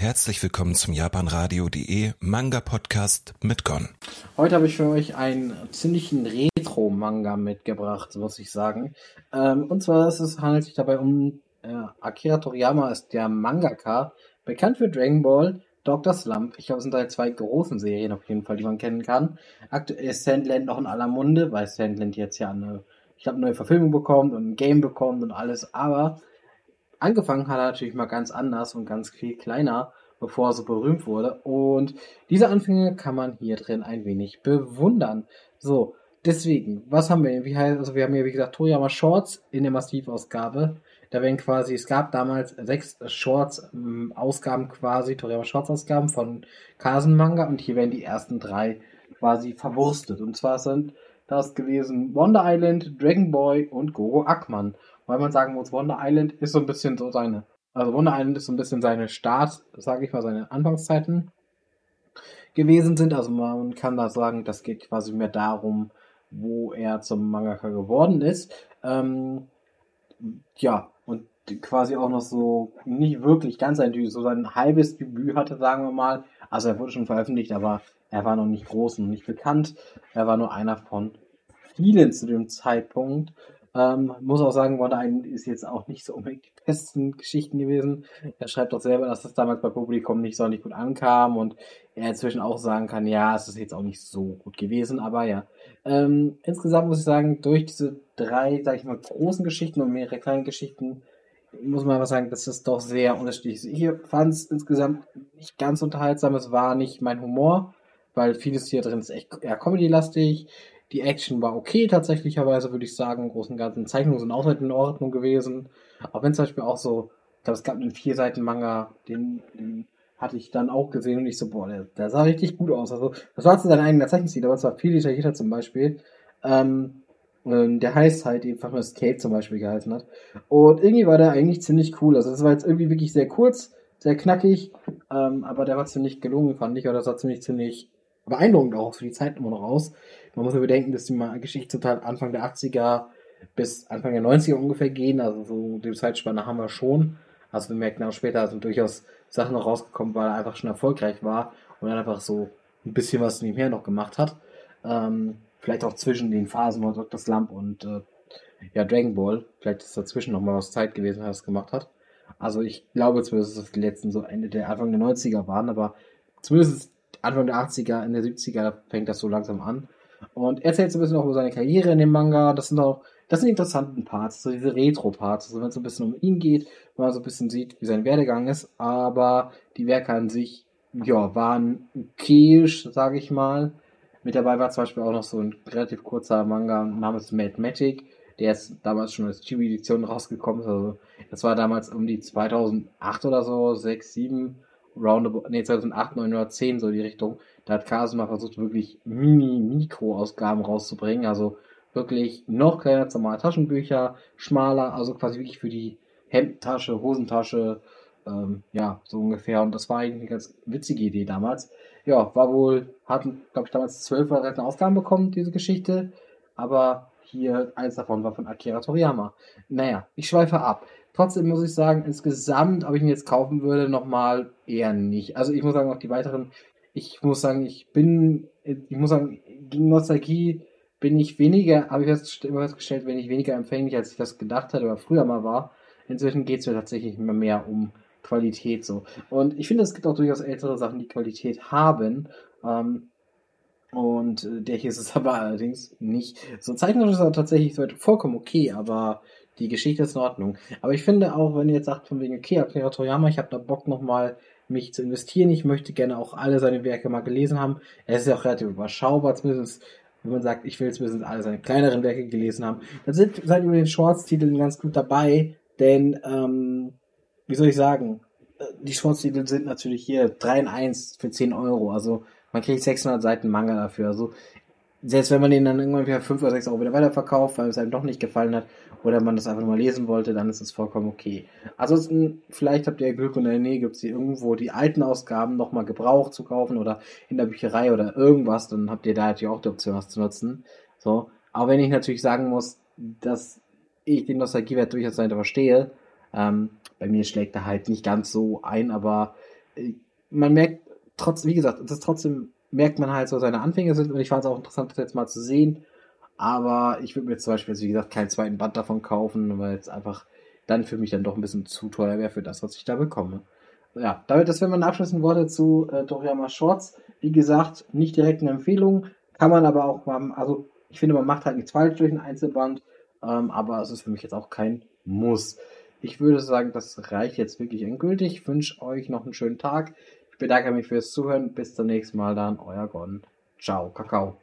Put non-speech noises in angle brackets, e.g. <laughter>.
Herzlich willkommen zum japanradio.de Manga Podcast mit Gon. Heute habe ich für euch einen ziemlichen Retro-Manga mitgebracht, muss ich sagen. Ähm, und zwar ist es, handelt sich dabei um äh, Akira Toriyama ist der Mangaka, bekannt für Dragon Ball, Dr. Slump. Ich glaube, es sind da zwei großen Serien auf jeden Fall, die man kennen kann. Aktuell ist Sandland noch in aller Munde, weil Sandland jetzt ja eine, ich glaube, neue Verfilmung bekommt und ein Game bekommt und alles. Aber angefangen hat er natürlich mal ganz anders und ganz viel kleiner, bevor er so berühmt wurde. Und diese Anfänge kann man hier drin ein wenig bewundern. So, deswegen, was haben wir? Wie heißt, also wir haben hier, wie gesagt, Toriyama Shorts in der Massivausgabe. Da werden quasi, es gab damals sechs Shorts-Ausgaben quasi, Toriyama Shorts-Ausgaben von Kasen Manga und hier werden die ersten drei quasi verwurstet. Und zwar sind das gewesen Wonder Island, Dragon Boy und Gogo Ackman. Weil man sagen muss, Wonder Island ist so ein bisschen so seine, also Wonder Island ist so ein bisschen seine Start, sage ich mal, seine Anfangszeiten gewesen sind. Also man kann da sagen, das geht quasi mehr darum, wo er zum Mangaka geworden ist. Ähm, ja, quasi auch noch so nicht wirklich ganz ein Debüt, so sein halbes Debüt hatte, sagen wir mal. Also er wurde schon veröffentlicht, aber er war noch nicht groß und nicht bekannt. Er war nur einer von vielen zu dem Zeitpunkt. Ähm, muss auch sagen, Wonder Island ist jetzt auch nicht so unbedingt die besten Geschichten gewesen. Er schreibt doch selber, dass das damals bei Publikum nicht so nicht gut ankam und er inzwischen auch sagen kann, ja, es ist jetzt auch nicht so gut gewesen, aber ja. Ähm, insgesamt muss ich sagen, durch diese drei, sag ich mal, großen Geschichten und mehrere kleine Geschichten, muss man aber sagen, das ist doch sehr unterschiedlich. Ich fand es insgesamt nicht ganz unterhaltsam, es war nicht mein Humor, weil vieles hier drin ist echt eher Comedy-lastig. Die Action war okay, tatsächlicherweise würde ich sagen. Im Großen und Ganzen Zeichnungen sind auch halt in Ordnung gewesen. Auch wenn zum Beispiel auch so, ich glaube, es gab einen vier Seiten Manga, den, den hatte ich dann auch gesehen und ich so, boah, der, der sah richtig gut aus. Also, das war zu sein eigener Zeichenstil, aber es war viel detaillierter zum Beispiel. Ähm, der heißt halt einfach nur Escape zum Beispiel geheißen hat. Und irgendwie war der eigentlich ziemlich cool. Also, das war jetzt irgendwie wirklich sehr kurz, sehr knackig, ähm, aber der war ziemlich gelungen, fand ich. Oder das sah ziemlich, ziemlich beeindruckend auch für die Zeit immer noch aus. Man muss bedenken, dass die Geschichte total Anfang der 80er bis Anfang der 90er ungefähr gehen. Also so die Zeitspanne haben wir schon. Also wir merken auch später sind durchaus Sachen noch rausgekommen, weil er einfach schon erfolgreich war und dann einfach so ein bisschen was nebenher noch gemacht hat. Ähm, vielleicht auch zwischen den Phasen von Dr. Slump und äh, ja, Dragon Ball. Vielleicht ist dazwischen noch mal was Zeit gewesen, es gemacht hat. Also ich glaube zumindest, dass die letzten so Ende der Anfang der 90er waren, aber zumindest Anfang der 80er, in der 70er fängt das so langsam an. Und er erzählt so ein bisschen auch über seine Karriere in dem Manga. Das sind auch, das sind die interessanten Parts, so diese Retro-Parts, also wenn es so ein bisschen um ihn geht, wenn man so ein bisschen sieht, wie sein Werdegang ist. Aber die Werke an sich, ja, waren okayisch, sage ich mal. Mit dabei war zum Beispiel auch noch so ein relativ kurzer Manga namens Mathematic, der ist damals schon als Chibi-Edition rausgekommen. Also, das war damals um die 2008 oder so, 6, 7 roundabout, nee, 2008, 9 oder 10, so die Richtung. Da hat Kasuma versucht, wirklich Mini-Mikro-Ausgaben rauszubringen. Also wirklich noch kleiner als normale Taschenbücher, schmaler, also quasi wirklich für die Hemdtasche, Hosentasche, ähm, ja, so ungefähr. Und das war eigentlich eine ganz witzige Idee damals. Ja, war wohl, hatten, glaube ich, damals zwölf oder 13 Ausgaben bekommen, diese Geschichte. Aber hier, eins davon war von Akira Toriyama. Naja, ich schweife ab. Trotzdem muss ich sagen, insgesamt, ob ich ihn jetzt kaufen würde, nochmal eher nicht. Also ich muss sagen, auch die weiteren, ich muss sagen, ich bin, ich muss sagen, gegen Nostalgie bin ich weniger, habe ich festgestellt, wenn ich weniger empfänglich, als ich das gedacht hatte oder früher mal war. Inzwischen geht es mir tatsächlich immer mehr um Qualität so. Und ich finde, es gibt auch durchaus ältere Sachen, die Qualität haben. Ähm, und äh, der hier ist es <laughs> aber allerdings nicht. So zeichnerisch ist er tatsächlich vollkommen okay, aber die Geschichte ist in Ordnung. Aber ich finde auch, wenn ihr jetzt sagt, von wegen, okay, Akira Toriyama, ich habe da Bock nochmal mich zu investieren, ich möchte gerne auch alle seine Werke mal gelesen haben. Er ist ja auch relativ überschaubar, zumindest wenn man sagt, ich will zumindest alle seine kleineren Werke gelesen haben. Dann sind seid über den Shorts-Titeln ganz gut dabei, denn, ähm, wie soll ich sagen, äh, die Shorts-Titel sind natürlich hier 3 in 1 für 10 Euro, also man kriegt 600 Seiten Manga dafür, also selbst wenn man den dann irgendwann wieder 5 oder 6 Euro wieder weiterverkauft, weil es einem doch nicht gefallen hat, oder man das einfach nur mal lesen wollte, dann ist es vollkommen okay. Ansonsten, vielleicht habt ihr Glück und in der Nähe gibt es irgendwo die alten Ausgaben nochmal gebraucht zu kaufen oder in der Bücherei oder irgendwas, dann habt ihr da natürlich auch die Option, was zu nutzen. So. Auch wenn ich natürlich sagen muss, dass ich den Nostalgiewert durchaus dahinter verstehe, ähm, bei mir schlägt er halt nicht ganz so ein, aber man merkt trotzdem, wie gesagt, das trotzdem merkt man halt so seine Anfänge sind und ich fand es auch interessant, das jetzt mal zu sehen. Aber ich würde mir zum Beispiel, wie gesagt, keinen zweiten Band davon kaufen, weil es einfach dann für mich dann doch ein bisschen zu teuer wäre für das, was ich da bekomme. Ja, damit, das wären meine abschließenden Worte zu äh, Toriyama Shorts. Wie gesagt, nicht direkt eine Empfehlung, kann man aber auch mal, also ich finde, man macht halt nichts falsch durch ein Einzelband, ähm, aber es ist für mich jetzt auch kein Muss. Ich würde sagen, das reicht jetzt wirklich endgültig. Ich wünsche euch noch einen schönen Tag. Ich bedanke mich fürs Zuhören. Bis zum nächsten Mal dann. Euer Gon. Ciao, Kakao.